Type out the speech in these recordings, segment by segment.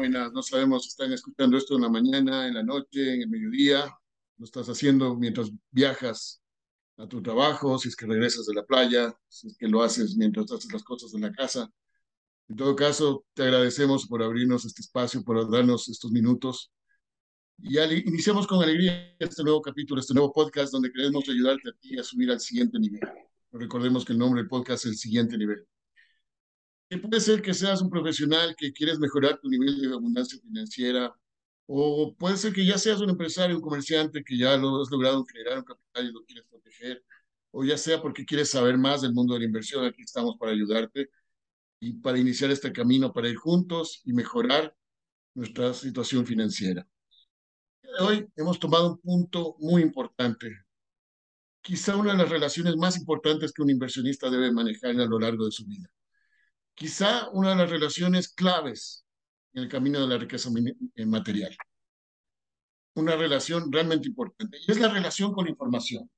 buenas. No sabemos si están escuchando esto en la mañana, en la noche, en el mediodía. Lo estás haciendo mientras viajas a tu trabajo, si es que regresas de la playa, si es que lo haces mientras haces las cosas en la casa. En todo caso, te agradecemos por abrirnos este espacio, por darnos estos minutos. Y iniciamos con alegría este nuevo capítulo, este nuevo podcast donde queremos ayudarte a ti a subir al siguiente nivel. Recordemos que el nombre del podcast es el siguiente nivel puede ser que seas un profesional que quieres mejorar tu nivel de abundancia financiera, o puede ser que ya seas un empresario, un comerciante que ya lo has logrado generar un capital y lo quieres proteger, o ya sea porque quieres saber más del mundo de la inversión, aquí estamos para ayudarte y para iniciar este camino, para ir juntos y mejorar nuestra situación financiera. Hoy hemos tomado un punto muy importante, quizá una de las relaciones más importantes que un inversionista debe manejar a lo largo de su vida quizá una de las relaciones claves en el camino de la riqueza eh, material. Una relación realmente importante. Y es la relación con información.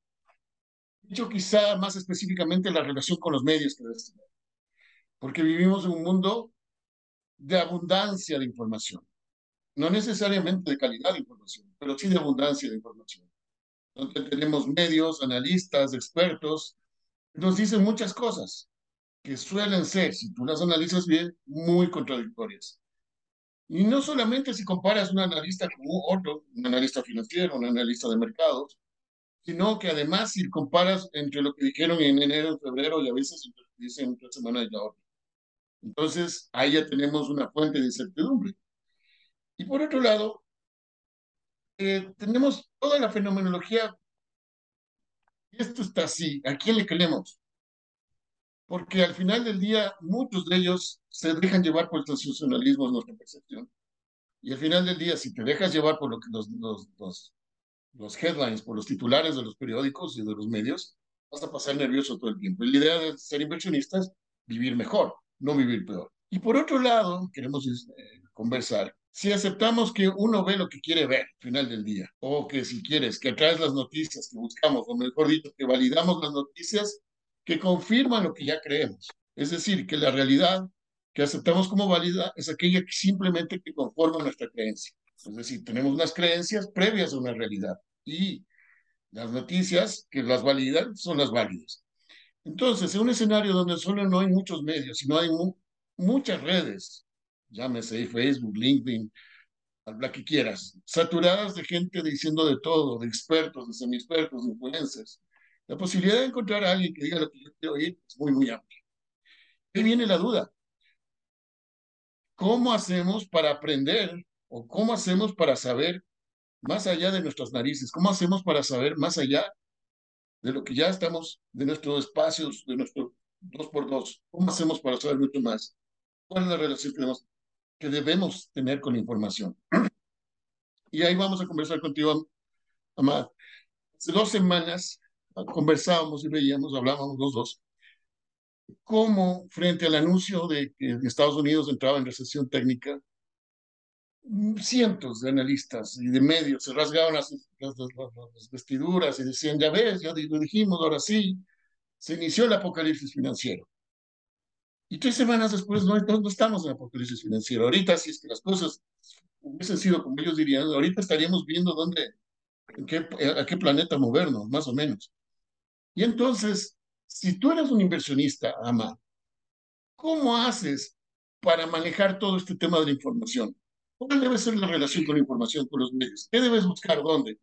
Dicho quizá más específicamente la relación con los medios que tener. Porque vivimos en un mundo de abundancia de información. No necesariamente de calidad de información, pero sí de abundancia de información. Donde tenemos medios, analistas, expertos, nos dicen muchas cosas que suelen ser, si tú las analizas bien, muy contradictorias. Y no solamente si comparas un analista con otro, un analista financiero, un analista de mercados, sino que además si comparas entre lo que dijeron en enero, en febrero y a veces dicen entre semana y la otra. Entonces, ahí ya tenemos una fuente de incertidumbre. Y por otro lado, eh, tenemos toda la fenomenología. Esto está así. ¿A quién le creemos? Porque al final del día muchos de ellos se dejan llevar por el sensacionalismo en nuestra percepción. Y al final del día, si te dejas llevar por lo que los, los, los, los headlines, por los titulares de los periódicos y de los medios, vas a pasar nervioso todo el tiempo. Y la idea de ser inversionista es vivir mejor, no vivir peor. Y por otro lado, queremos eh, conversar, si aceptamos que uno ve lo que quiere ver al final del día, o que si quieres, que traes las noticias que buscamos, o mejor dicho, que validamos las noticias que confirman lo que ya creemos. Es decir, que la realidad que aceptamos como válida es aquella que simplemente que conforma nuestra creencia. Es decir, tenemos unas creencias previas a una realidad y las noticias que las validan son las válidas. Entonces, en un escenario donde solo no hay muchos medios, sino hay muchas redes, llámese Facebook, LinkedIn, la que quieras, saturadas de gente diciendo de todo, de expertos, de semi-expertos, de influencers, la posibilidad de encontrar a alguien que diga lo que yo quiero oír es muy, muy amplia. Ahí viene la duda. ¿Cómo hacemos para aprender o cómo hacemos para saber más allá de nuestras narices? ¿Cómo hacemos para saber más allá de lo que ya estamos, de nuestros espacios, de nuestro dos por dos? ¿Cómo hacemos para saber mucho más? ¿Cuál es la relación que, debemos, que debemos tener con la información? Y ahí vamos a conversar contigo, Amad. Hace dos semanas conversábamos y veíamos, hablábamos los dos, cómo frente al anuncio de que Estados Unidos entraba en recesión técnica, cientos de analistas y de medios se rasgaban las, vestiduras y decían, ya ves, ya lo dijimos, ahora sí, se inició el apocalipsis financiero. Y tres semanas después no, no, estamos en apocalipsis financiero. Ahorita, si es que las cosas hubiesen sido como ellos dirían, ahorita estaríamos viendo dónde, en qué, a qué planeta movernos, más o menos. Y entonces, si tú eres un inversionista, Ama, ¿cómo haces para manejar todo este tema de la información? ¿Cuál debe ser la relación con la información, con los medios? ¿Qué debes buscar? ¿Dónde?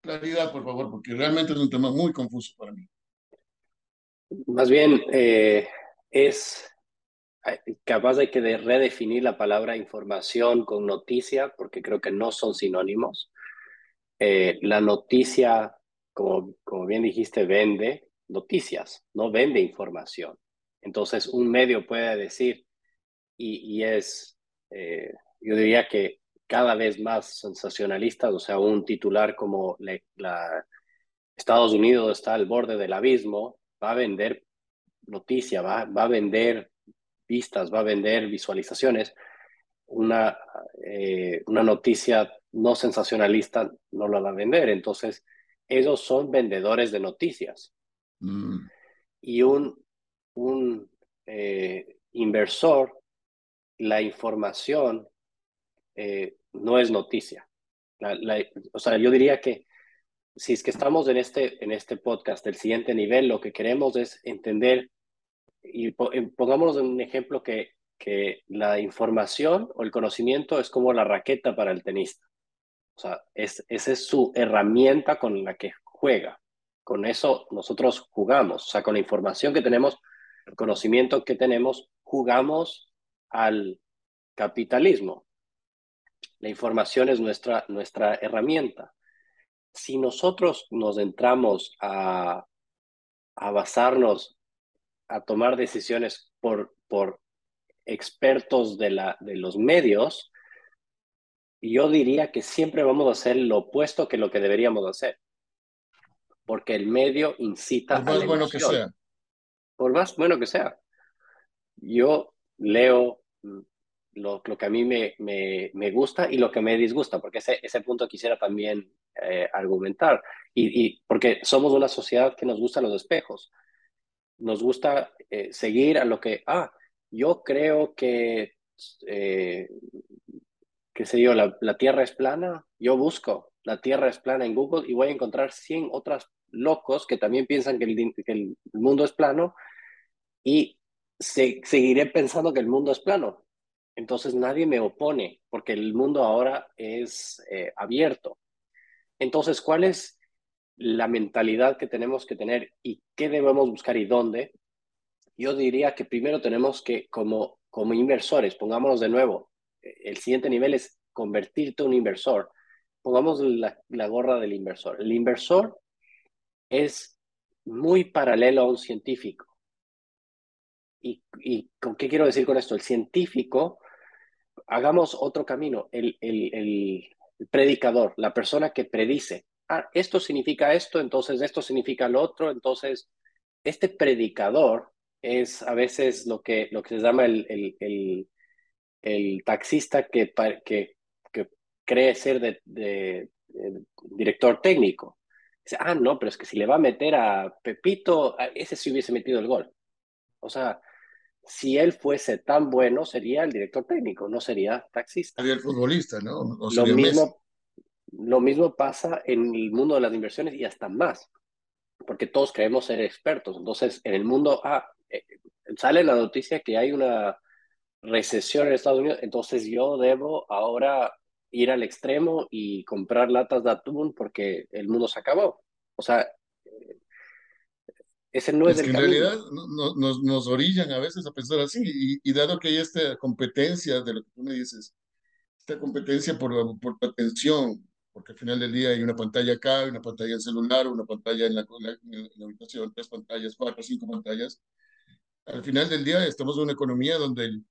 Claridad, por favor, porque realmente es un tema muy confuso para mí. Más bien, eh, es capaz de que de redefinir la palabra información con noticia, porque creo que no son sinónimos. Eh, la noticia como, como bien dijiste, vende noticias, no vende información. Entonces, un medio puede decir, y, es, eh, yo diría que cada vez más sensacionalista, o sea, un titular como la, Estados Unidos está al borde del abismo, va a vender noticia, va, va a vender vistas, va a vender visualizaciones. Una, eh, una noticia no sensacionalista no la va a vender. Entonces, ellos son vendedores de noticias. Mm. Y un, un eh, inversor, la información eh, no es noticia. o sea, yo diría que si es que estamos en este, en este podcast del siguiente nivel, lo que queremos es entender, y pongámonos un ejemplo que, que la información o el conocimiento es como la raqueta para el tenista. O sea, es, esa es su herramienta con la que juega. Con eso nosotros jugamos. O sea, con la información que tenemos, el conocimiento que tenemos, jugamos al capitalismo. La información es nuestra, nuestra herramienta. Si nosotros nos entramos a, a basarnos, a tomar decisiones por, por expertos de, la, de los medios, yo diría que siempre vamos a hacer lo opuesto que lo que deberíamos hacer. Porque el medio incita por más bueno que sea. Por más bueno que sea. Yo leo mm, lo, lo que a mí me, me, me, gusta y lo que me disgusta, porque ese, ese punto quisiera también eh, argumentar. Y, y, porque somos una sociedad que nos gustan los espejos. Nos gusta eh, seguir a lo que, ah, yo creo que eh, qué sé yo, la, Tierra es plana, yo busco la Tierra es plana en Google y voy a encontrar 100 otros locos que también piensan que el, mundo es plano y seguiré pensando que el mundo es plano. Entonces nadie me opone porque el mundo ahora es eh, abierto. Entonces, ¿cuál es la mentalidad que tenemos que tener y qué debemos buscar y dónde? Yo diría que primero tenemos que, como, como inversores, pongámonos de nuevo, el siguiente nivel es convertirte en un inversor. Pongamos la, gorra del inversor. El inversor es muy paralelo a un científico. ¿Y, con qué quiero decir con esto? El científico, hagamos otro camino, el, el, predicador, la persona que predice. Ah, esto significa esto, entonces esto significa lo otro, entonces este predicador es a veces lo que, lo que se llama el, el taxista que, que, que cree ser de, director técnico. Dice, ah, no, pero es que si le va a meter a Pepito, ese sí hubiese metido el gol. O sea, si él fuese tan bueno, sería el director técnico, no sería taxista. Sería el futbolista, ¿no? lo, mismo, lo mismo pasa en el mundo de las inversiones y hasta más, porque todos creemos ser expertos. Entonces, en el mundo, ah, eh, sale la noticia que hay una recesión en Estados Unidos, entonces yo debo ahora ir al extremo y comprar latas de atún porque el mundo se acabó. O sea, ese no es, el que en realidad nos, nos, orillan a veces a pensar así, y, dado que hay esta competencia de lo que tú me dices, esta competencia por, por atención, porque al final del día hay una pantalla acá, una pantalla en celular, una pantalla en la, en la habitación, tres pantallas, cuatro, cinco pantallas. Al final del día estamos en una economía donde el,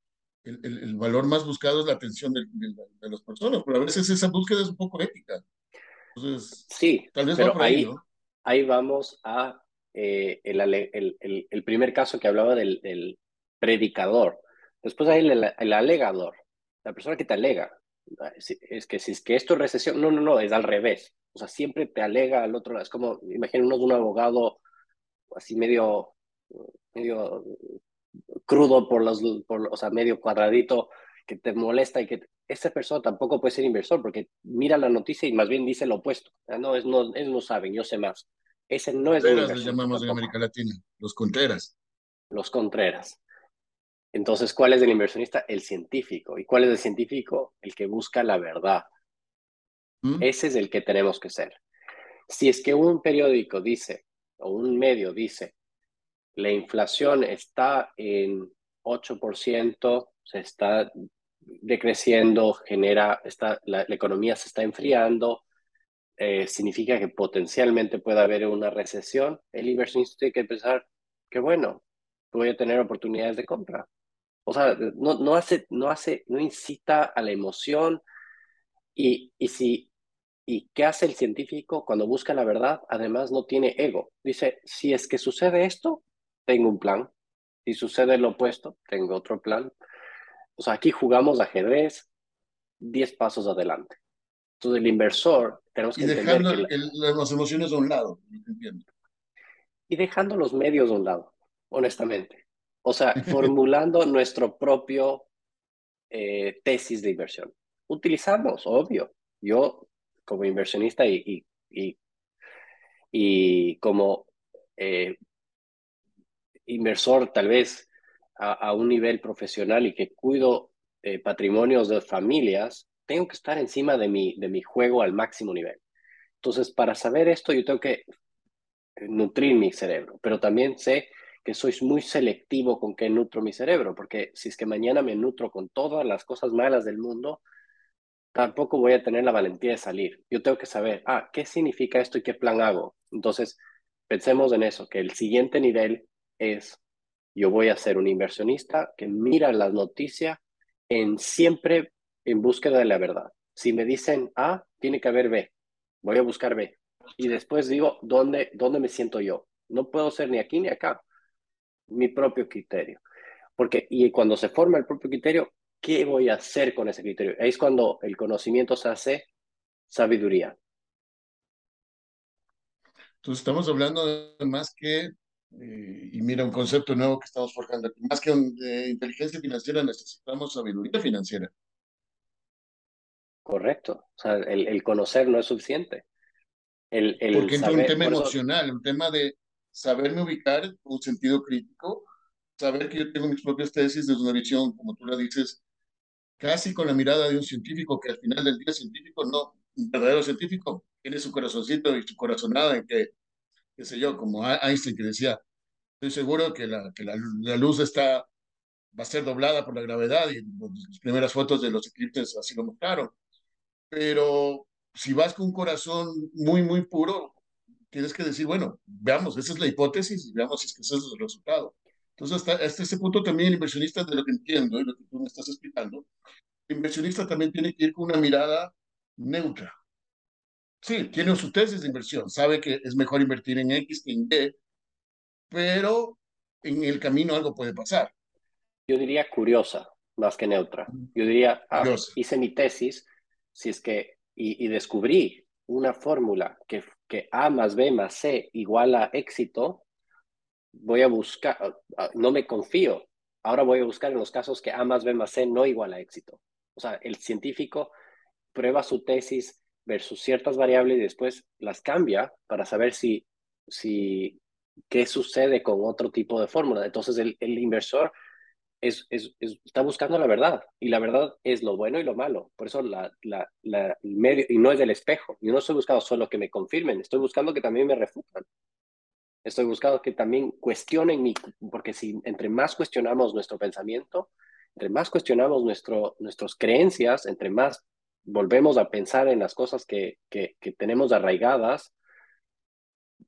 el, el, valor más buscado es la atención de, de, las personas, pero a veces esa búsqueda es un poco ética. Entonces, sí, tal vez pero ahí, ahí, vamos a eh, el, el, el, primer caso que hablaba del, del predicador. Después hay el, alegador, la persona que te alega. Es que si es que esto es recesión, no, no, no, es al revés. O sea, siempre te alega al otro lado. Es como, imagínenos un abogado así medio, medio crudo por los, por, o sea, medio cuadradito que te molesta y que esa persona tampoco puede ser inversor porque mira la noticia y más bien dice lo opuesto. No, es, no, es, no saben, yo sé más. Ese no es Contreras les llamamos en América Latina, los Contreras. Los Contreras. Entonces, ¿cuál es el inversionista? El científico. ¿Y cuál es el científico? El que busca la verdad. ¿Mm? Ese es el que tenemos que ser. Si es que un periódico dice, o un medio dice, la inflación está en 8%, se está decreciendo, genera, está, la, economía se está enfriando, eh, significa que potencialmente puede haber una recesión, el inversionista tiene que pensar que bueno, voy a tener oportunidades de compra. O sea, no, no, hace, no, hace, no incita a la emoción y, y si ¿Y qué hace el científico cuando busca la verdad? Además, no tiene ego. Dice, si es que sucede esto, tengo un plan. Si sucede lo opuesto, tengo otro plan. O sea, aquí jugamos ajedrez 10 pasos adelante. Entonces, el inversor, tenemos que y dejando las emociones a un lado, entiendo. Y dejando los medios a un lado, honestamente. O sea, formulando nuestro propio eh, tesis de inversión. utilizamos, obvio. Yo como inversionista y, y, y, como eh, inversor tal vez a, un nivel profesional y que cuido eh, patrimonios de familias, tengo que estar encima de mi, de mi juego al máximo nivel. Entonces, para saber esto, yo tengo que nutrir mi cerebro, pero también sé que soy muy selectivo con qué nutro mi cerebro, porque si es que mañana me nutro con todas las cosas malas del mundo, tampoco voy a tener la valentía de salir. Yo tengo que saber, ah, ¿qué significa esto y qué plan hago? Entonces, pensemos en eso, que el siguiente nivel es, yo voy a ser un inversionista que mira las noticias en siempre en búsqueda de la verdad. Si me dicen A, tiene que haber B. Voy a buscar B. Y después digo, ¿dónde, dónde me siento yo? No puedo ser ni aquí ni acá. Mi propio criterio. Porque, y cuando se forma el propio criterio, ¿qué voy a hacer con ese criterio? Es cuando el conocimiento se hace sabiduría. Entonces estamos hablando de más que, eh, y mira un concepto nuevo que estamos forjando, más que de inteligencia financiera necesitamos sabiduría financiera. Correcto. O sea, el, conocer no es suficiente. El, el Porque entra un tema emocional, un tema de saberme ubicar, un sentido crítico, saber que yo tengo mis propias tesis desde una visión, como tú la dices, casi con la mirada de un científico, que al final del día científico no, un verdadero científico, tiene su corazoncito y su corazonada en que, qué sé yo, como Einstein que decía, estoy seguro que la, que la, luz está, va a ser doblada por la gravedad y las primeras fotos de los eclipses así lo mostraron. Pero si vas con un corazón muy, muy puro, tienes que decir, bueno, veamos, esa es la hipótesis y veamos si es que ese es el resultado. Entonces, hasta, hasta ese punto también el inversionista, de lo que entiendo y lo que tú me estás explicando, el inversionista también tiene que ir con una mirada neutra. Sí, tiene su tesis de inversión, sabe que es mejor invertir en X que en Y, pero en el camino algo puede pasar. Yo diría curiosa, más que neutra. Yo diría, ah, hice mi tesis, si es que, y, y descubrí una fórmula que, que A más B más C igual a éxito, voy a buscar, ah, ah, no me confío, ahora voy a buscar en los casos que A más B más C no igual a éxito. O sea, el científico prueba su tesis versus ciertas variables y después las cambia para saber si, si qué sucede con otro tipo de fórmula. Entonces el, el inversor es, es, está buscando la verdad y la verdad es lo bueno y lo malo. Por eso la, la, la medio, y no es del espejo. Yo no estoy buscando solo que me confirmen, estoy buscando que también me refutan. Estoy buscando que también cuestionen mi, porque si entre más cuestionamos nuestro pensamiento, entre más cuestionamos nuestro, nuestras creencias, entre más volvemos a pensar en las cosas que, que, tenemos arraigadas,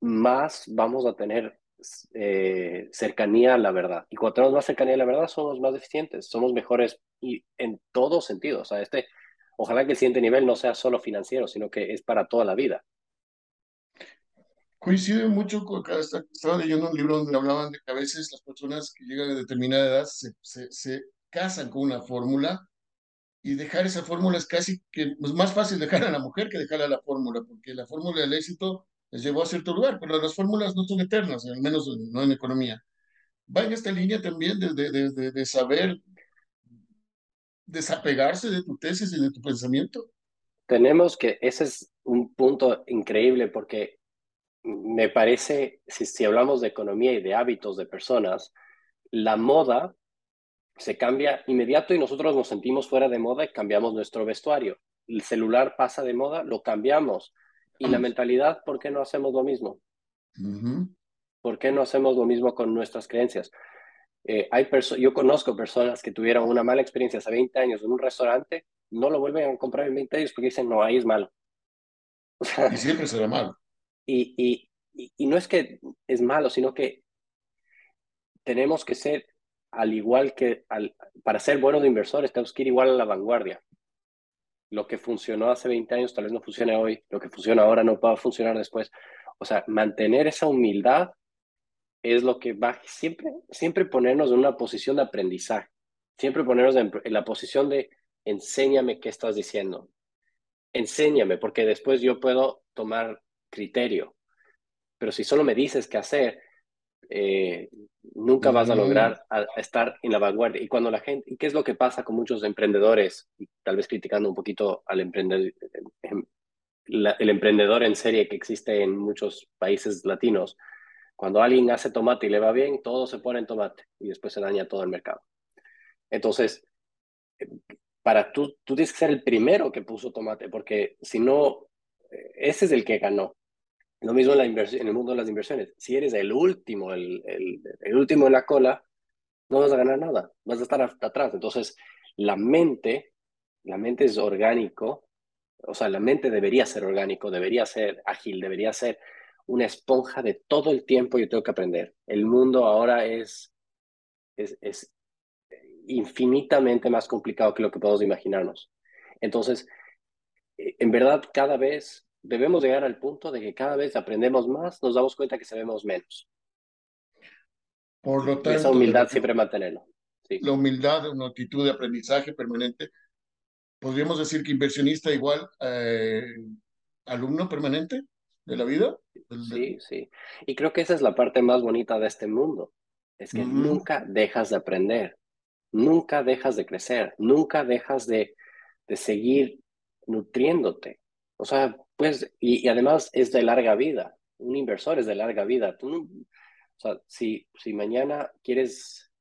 más vamos a tener eh, cercanía a la verdad. Y cuando tenemos más cercanía a la verdad, somos más eficientes, somos mejores y en todos sentidos. O sea, este, ojalá que el siguiente nivel no sea solo financiero, sino que es para toda la vida coincide mucho con que estaba leyendo un libro donde hablaban de que a veces las personas que llegan a determinada edad se, se, se casan con una fórmula y dejar esa fórmula es casi que es pues, más fácil dejar a la mujer que dejar a la fórmula, porque la fórmula del éxito les llevó a cierto lugar, pero las fórmulas no son eternas, al menos no en economía. Va en esta línea también de, de, saber desapegarse de tu tesis y de tu pensamiento. Tenemos que, ese es un punto increíble porque me parece, si, si hablamos de economía y de hábitos de personas, la moda se cambia inmediato y nosotros nos sentimos fuera de moda y cambiamos nuestro vestuario. El celular pasa de moda, lo cambiamos. Y la mentalidad, ¿por qué no hacemos lo mismo? ¿Por qué no hacemos lo mismo con nuestras creencias? Eh, hay yo conozco personas que tuvieron una mala experiencia hace 20 años en un restaurante, no lo vuelven a comprar en 20 años porque dicen, no, ahí es malo. y siempre será malo. Y, y, no es que es malo, sino que tenemos que ser al igual que al, para ser buenos inversores tenemos que ir igual a la vanguardia. Lo que funcionó hace 20 años tal vez no funcione hoy, lo que funciona ahora no va a funcionar después. O sea, mantener esa humildad es lo que va siempre, siempre ponernos en una posición de aprendizaje, siempre ponernos en la posición de enséñame qué estás diciendo, enséñame, porque después yo puedo tomar criterio. Pero si solo me dices qué hacer, eh, nunca vas a lograr estar en la vanguardia. Y cuando la gente, ¿y qué es lo que pasa con muchos emprendedores? Y tal vez criticando un poquito al emprendedor, em, el emprendedor en serie que existe en muchos países latinos. Cuando alguien hace tomate y le va bien, todo se pone en tomate y después se daña todo el mercado. Entonces, para tú, tú tienes que ser el primero que puso tomate, porque si no, ese es el que ganó. Lo mismo en, la en el mundo de las inversiones. Si eres el último, el, el, último en la cola, no vas a ganar nada, vas a estar atrás. Entonces, la mente, la mente es orgánico, o sea, la mente debería ser orgánico, debería ser ágil, debería ser una esponja de todo el tiempo yo tengo que aprender. El mundo ahora es, es, es infinitamente más complicado que lo que podemos imaginarnos. Entonces, eh, en verdad, cada vez debemos llegar al punto de que cada vez aprendemos más, nos damos cuenta que sabemos menos. Por lo tanto, esa humildad siempre mantenerlo. La humildad, una actitud de aprendizaje permanente. Podríamos decir que inversionista igual eh, alumno permanente de la vida. Sí, sí. Y creo que esa es la parte más bonita de este mundo. Es que nunca dejas de aprender, nunca dejas de crecer, nunca dejas de, de seguir nutriéndote. O sea, pues, y, además es de larga vida. Un inversor es de larga vida. Tú o sea, si, si mañana quieres,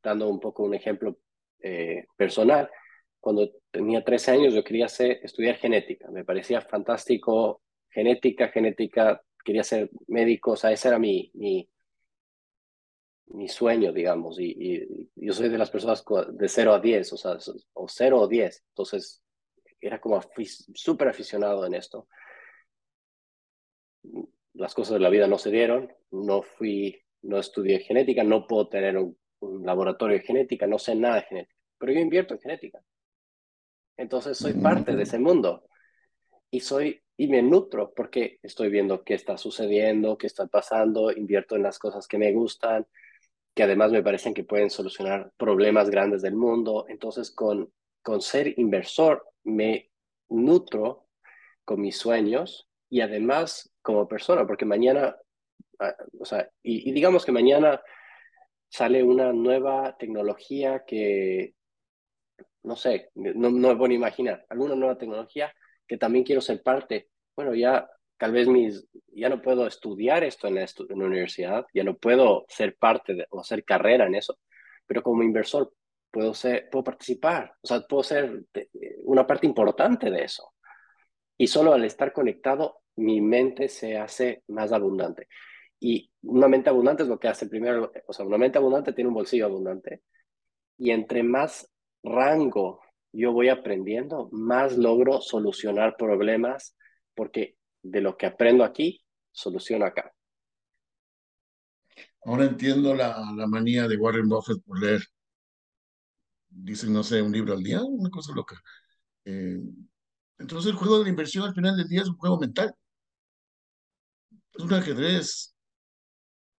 dando un poco un ejemplo eh, personal, cuando tenía 13 años yo quería hacer, estudiar genética. Me parecía fantástico genética, genética, quería ser médico, o sea, ese era mi, mi, mi sueño, digamos, y, y, yo soy de las personas de 0 a 10, o sea, o 0 o 10, entonces era como súper aficionado en esto. Las cosas de la vida no se dieron, no fui, no estudié genética, no puedo tener un, laboratorio de genética, no sé nada de genética, pero yo invierto en genética. Entonces soy parte de ese mundo y soy y me nutro porque estoy viendo qué está sucediendo, qué está pasando, invierto en las cosas que me gustan, que además me parecen que pueden solucionar problemas grandes del mundo. Entonces, con, con ser inversor, me nutro con mis sueños y además como persona, porque mañana, ah, o sea, y, digamos que mañana sale una nueva tecnología que, no sé, no, no puedo imaginar, alguna nueva tecnología que también quiero ser parte. Bueno, ya tal vez mis, ya no puedo estudiar esto en la, en la universidad, ya no puedo ser parte de, o hacer carrera en eso, pero como inversor puedo, ser, puedo participar, o sea, puedo ser una parte importante de eso. Y solo al estar conectado, mi mente se hace más abundante. Y una mente abundante es lo que hace primero, o sea, una mente abundante tiene un bolsillo abundante. Y entre más rango yo voy aprendiendo, más logro solucionar problemas, porque de lo que aprendo aquí, soluciono acá. Ahora entiendo la, la manía de Warren Buffett por leer dicen, no sé, un libro al día, una cosa loca. Eh, entonces el juego de la inversión al final del día es un juego mental. Es un ajedrez,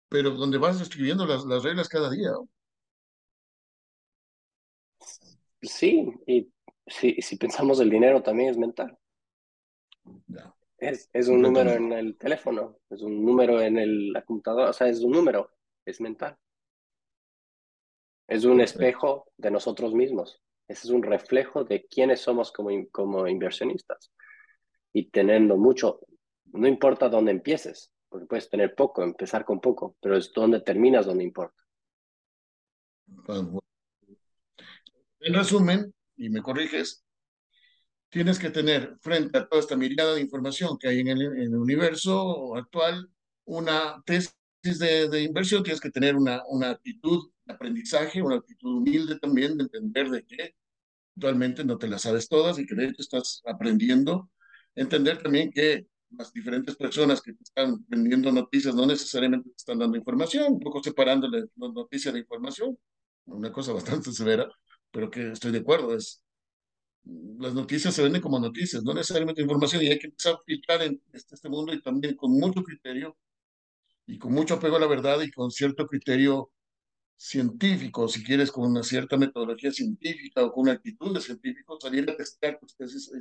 pero donde vas escribiendo las, las reglas cada día. Sí, y si, si pensamos el dinero también es mental. Es, es un número en el teléfono, es un número en el, la computadora, o sea, es un número, es mental. Es un espejo de nosotros mismos. Ese es un reflejo de quiénes somos como, como inversionistas. Y teniendo mucho, no importa dónde empieces, porque puedes tener poco, empezar con poco, pero es donde terminas donde importa. En resumen, y me corriges, tienes que tener frente a toda esta mirada de información que hay en el, en el universo actual una tesis de, de, inversión, tienes que tener una, una actitud aprendizaje, una actitud humilde también de entender de que actualmente no te las sabes todas y que de hecho estás aprendiendo. Entender también que las diferentes personas que te están vendiendo noticias no necesariamente te están dando información, un poco separando la noticia de información, una cosa bastante severa, pero que estoy de acuerdo, es las noticias se venden como noticias, no necesariamente información, y hay que empezar a filtrar en este, este mundo y también con mucho criterio y con mucho apego a la verdad y con cierto criterio científico, si quieres, con una cierta metodología científica o con una actitud de científico, salir a testear, pues,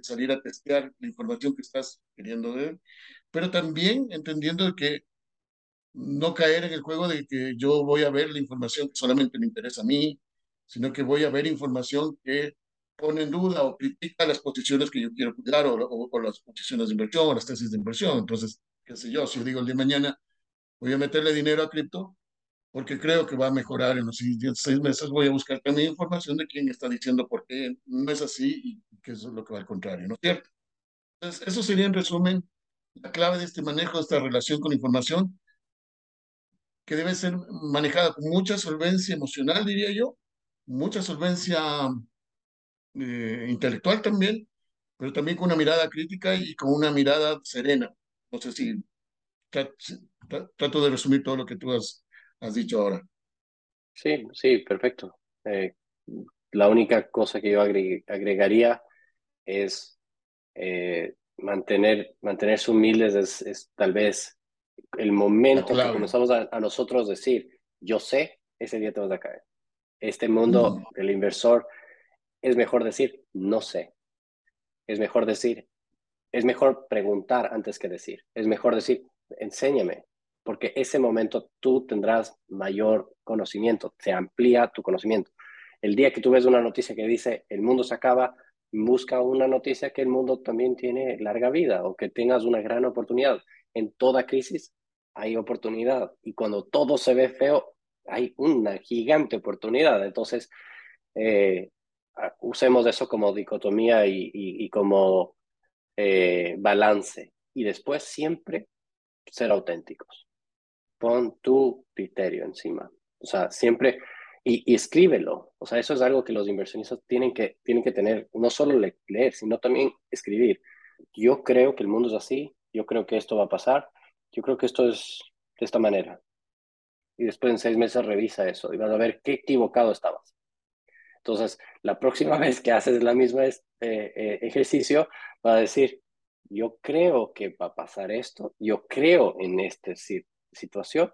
salir a testear la información que estás queriendo ver, pero también entendiendo que no caer en el juego de que yo voy a ver la información que solamente me interesa a mí, sino que voy a ver información que pone en duda o critica las posiciones que yo quiero cuidar o, o, las posiciones de inversión o las tesis de inversión. Entonces, qué sé yo, si yo digo el día de mañana voy a meterle dinero a cripto porque creo que va a mejorar en los siguientes seis meses, voy a buscar también información de quién está diciendo por qué no es así y que eso es lo que va al contrario, ¿no es cierto? Entonces, eso sería en resumen la clave de este manejo, de esta relación con información, que debe ser manejada con mucha solvencia emocional, diría yo, mucha solvencia eh, intelectual también, pero también con una mirada crítica y con una mirada serena. No sé si trato de resumir todo lo que tú has, has dicho ahora. Sí, sí, perfecto. Eh, la única cosa que yo agregaría es eh, mantener, mantenerse humildes, es, es, tal vez el momento que comenzamos a, a, nosotros decir, yo sé, ese día te vas a caer. Este mundo, mm. el inversor, es mejor decir, no sé. Es mejor decir, es mejor preguntar antes que decir. Es mejor decir, enséñame, porque ese momento tú tendrás mayor conocimiento, se amplía tu conocimiento. El día que tú ves una noticia que dice, el mundo se acaba, busca una noticia que el mundo también tiene larga vida o que tengas una gran oportunidad. En toda crisis hay oportunidad y cuando todo se ve feo, hay una gigante oportunidad. Entonces, eh, usemos eso como dicotomía y, como eh, balance. Y después siempre ser auténticos. Pon tu criterio encima. O sea, siempre, y, escríbelo. O sea, eso es algo que los inversionistas tienen que, tienen que tener, no solo leer, sino también escribir. Yo creo que el mundo es así, yo creo que esto va a pasar, yo creo que esto es de esta manera. Y después en seis meses revisa eso y vas a ver qué equivocado estabas. Entonces, la próxima vez que haces la misma eh, eh, ejercicio, va a decir, yo creo que va a pasar esto, yo creo en esta situación,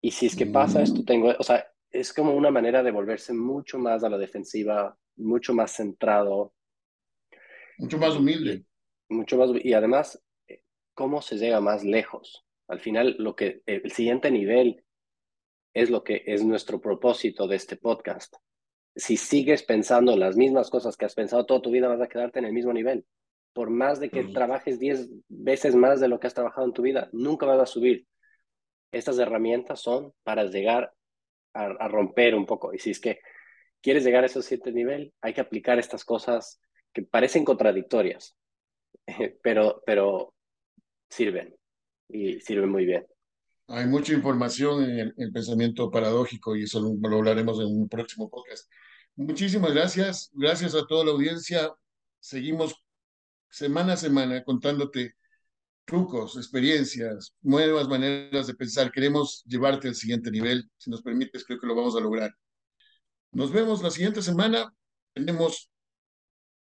y si es que pasa esto, mm. tengo, o sea, es como una manera de volverse mucho más a la defensiva, mucho más centrado. Mucho más humilde. Mucho más, y además, cómo se llega más lejos. Al final, lo que, el siguiente nivel es lo que es nuestro propósito de este podcast. Si sigues pensando las mismas cosas que has pensado toda tu vida, vas a quedarte en el mismo nivel por más de que trabajes 10 veces más de lo que has trabajado en tu vida, nunca vas a subir. Estas herramientas son para llegar a, romper un poco. Y si es que quieres llegar a ese siguiente nivel, hay que aplicar estas cosas que parecen contradictorias, pero, pero sirven y sirven muy bien. Hay mucha información en el, pensamiento paradójico y eso lo hablaremos en un próximo podcast. Muchísimas gracias. Gracias a toda la audiencia. Seguimos semana a semana contándote trucos, experiencias, nuevas maneras de pensar. Queremos llevarte al siguiente nivel. Si nos permites, creo que lo vamos a lograr. Nos vemos la siguiente semana. Tenemos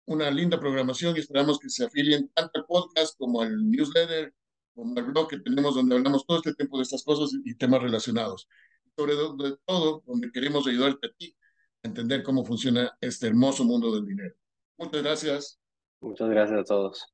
una linda programación y esperamos que se afilien tanto al podcast como al newsletter, como al blog que tenemos donde hablamos todo este tiempo de estas cosas y temas relacionados. Sobre todo, donde queremos ayudarte a ti a entender cómo funciona este hermoso mundo del dinero. Muchas gracias. Muchas gracias a todos.